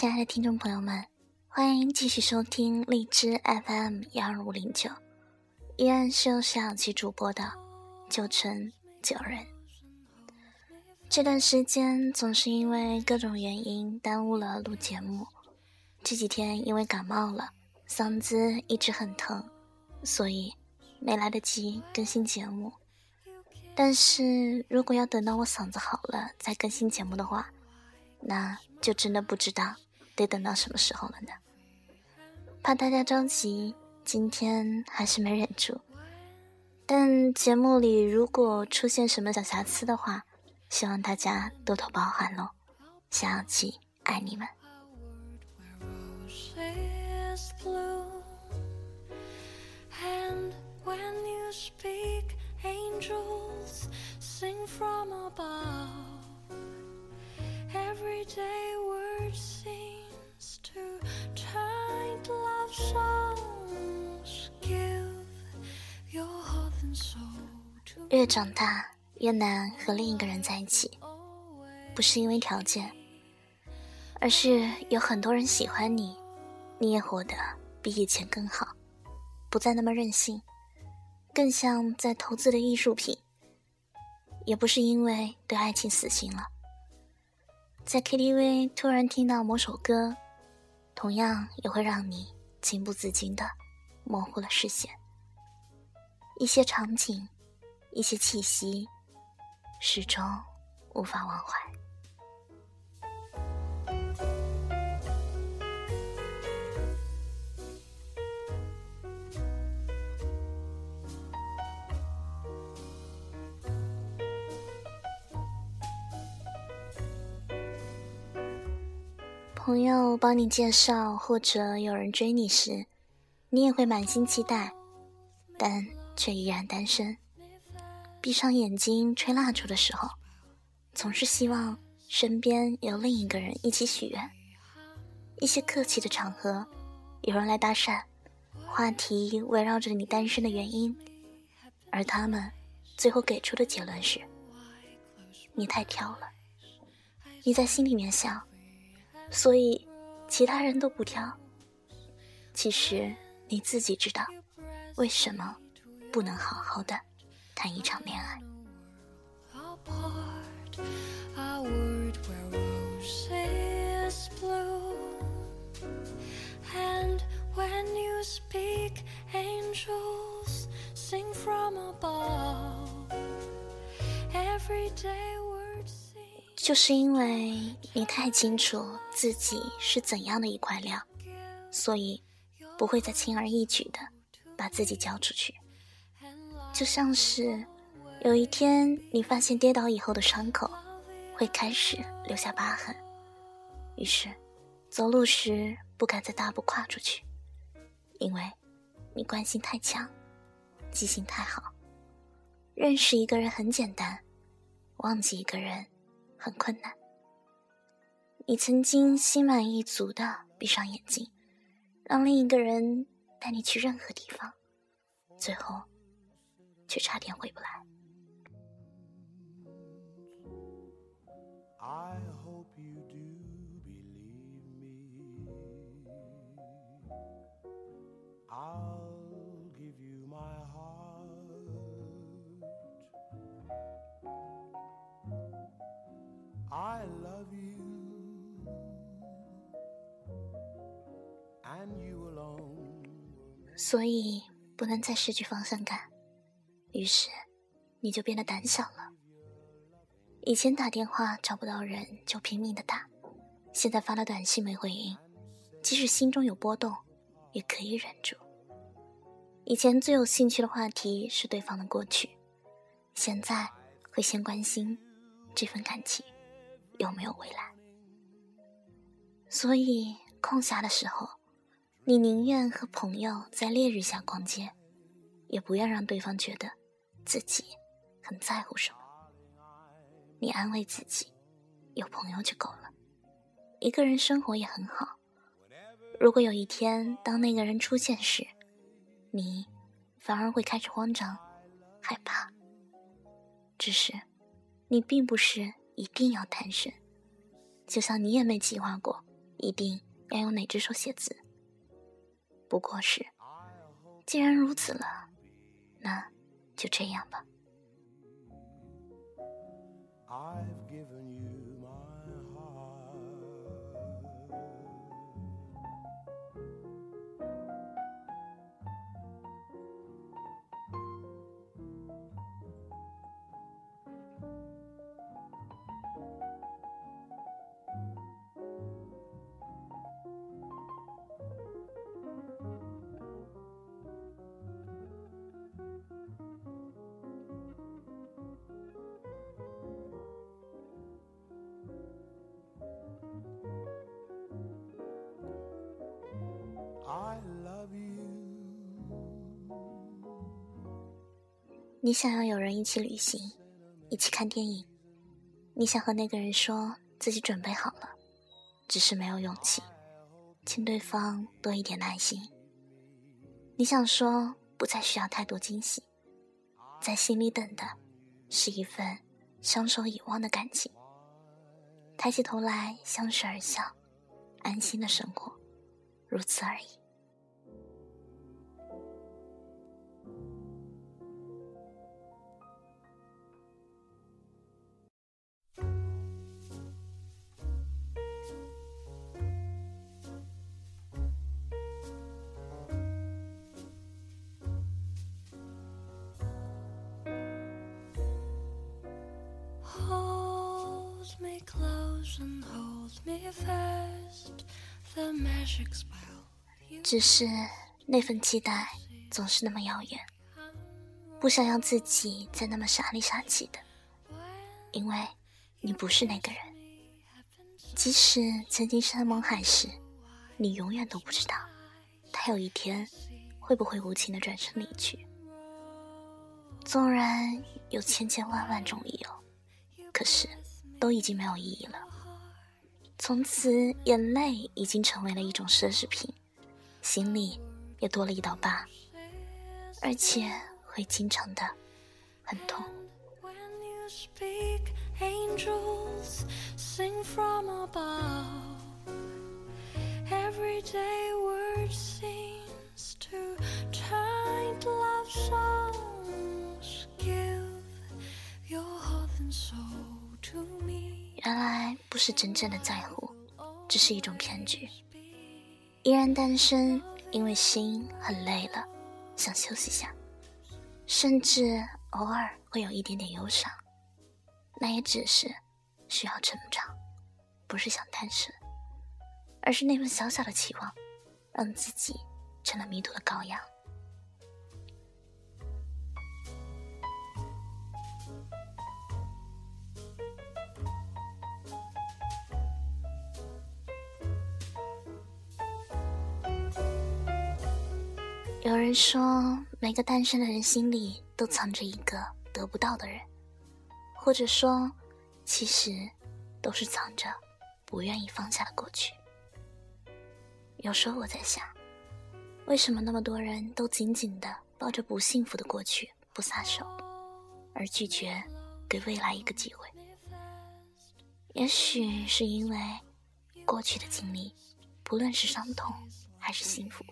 亲爱的听众朋友们，欢迎继续收听荔枝 FM 幺二五零九，依然是由小七主播的九成九人。这段时间总是因为各种原因耽误了录节目，这几天因为感冒了，嗓子一直很疼，所以没来得及更新节目。但是如果要等到我嗓子好了再更新节目的话，那就真的不知道得等到什么时候了呢。怕大家着急，今天还是没忍住。但节目里如果出现什么小瑕疵的话，希望大家多多包涵喽。小七爱你们。越长大，越难和另一个人在一起，不是因为条件，而是有很多人喜欢你，你也活得比以前更好，不再那么任性，更像在投资的艺术品。也不是因为对爱情死心了，在 KTV 突然听到某首歌，同样也会让你情不自禁的模糊了视线，一些场景。一些气息，始终无法忘怀。朋友帮你介绍，或者有人追你时，你也会满心期待，但却依然单身。闭上眼睛吹蜡烛的时候，总是希望身边有另一个人一起许愿。一些客气的场合，有人来搭讪，话题围绕着你单身的原因，而他们最后给出的结论是：你太挑了。你在心里面想，所以其他人都不挑。其实你自己知道，为什么不能好好的？谈一场恋爱。就是因为你太清楚自己是怎样的一块料，所以不会再轻而易举的把自己交出去。就像是有一天你发现跌倒以后的伤口会开始留下疤痕，于是走路时不敢再大步跨出去，因为你惯性太强，记性太好。认识一个人很简单，忘记一个人很困难。你曾经心满意足的闭上眼睛，让另一个人带你去任何地方，最后。却差点回不来。所以不能再失去方向感。于是，你就变得胆小了。以前打电话找不到人就拼命的打，现在发了短信没回应，即使心中有波动，也可以忍住。以前最有兴趣的话题是对方的过去，现在会先关心这份感情有没有未来。所以空暇的时候，你宁愿和朋友在烈日下逛街，也不愿让对方觉得。自己很在乎什么？你安慰自己，有朋友就够了。一个人生活也很好。如果有一天当那个人出现时，你反而会开始慌张、害怕。只是，你并不是一定要单身，就像你也没计划过一定要用哪只手写字。不过是，既然如此了，那就这样吧。你想要有人一起旅行，一起看电影。你想和那个人说自己准备好了，只是没有勇气，请对方多一点耐心。你想说不再需要太多惊喜，在心里等的是一份相守以忘的感情。抬起头来，相视而笑，安心的生活，如此而已。只是那份期待总是那么遥远，不想要自己再那么傻里傻气的，因为你不是那个人。即使曾经山盟海誓，你永远都不知道，他有一天会不会无情的转身离去。纵然有千千万万种理由，可是都已经没有意义了。从此，眼泪已经成为了一种奢侈品，心里也多了一道疤，而且会经常的很痛。Angels sing from above. Everyday words sing. 原来不是真正的在乎，只是一种骗局。依然单身，因为心很累了，想休息下，甚至偶尔会有一点点忧伤，那也只是需要成长，不是想单身，而是那份小小的期望，让自己成了迷途的羔羊。有人说，每个单身的人心里都藏着一个得不到的人，或者说，其实都是藏着不愿意放下的过去。有时候我在想，为什么那么多人都紧紧的抱着不幸福的过去不撒手，而拒绝给未来一个机会？也许是因为过去的经历，不论是伤痛还是幸福。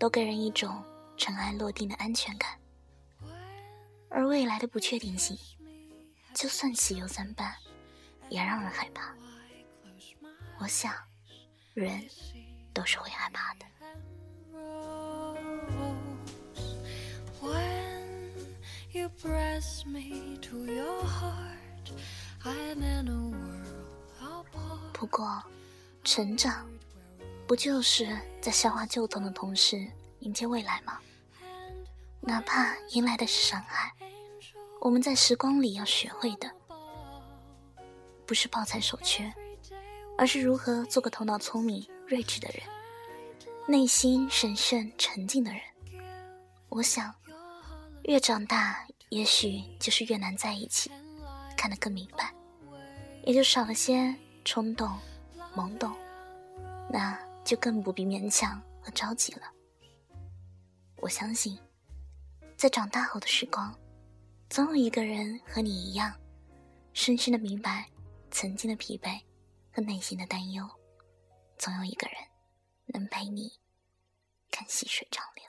都给人一种尘埃落定的安全感，而未来的不确定性，就算喜忧参半，也让人害怕。我想，人都是会害怕的。不过，成长。不就是在消化旧痛的同时迎接未来吗？哪怕迎来的是伤害，我们在时光里要学会的，不是抱残守缺，而是如何做个头脑聪明、睿智的人，内心神圣、沉静的人。我想，越长大，也许就是越难在一起，看得更明白，也就少了些冲动、懵懂。那。就更不必勉强和着急了。我相信，在长大后的时光，总有一个人和你一样，深深的明白曾经的疲惫和内心的担忧，总有一个人能陪你看细水长流。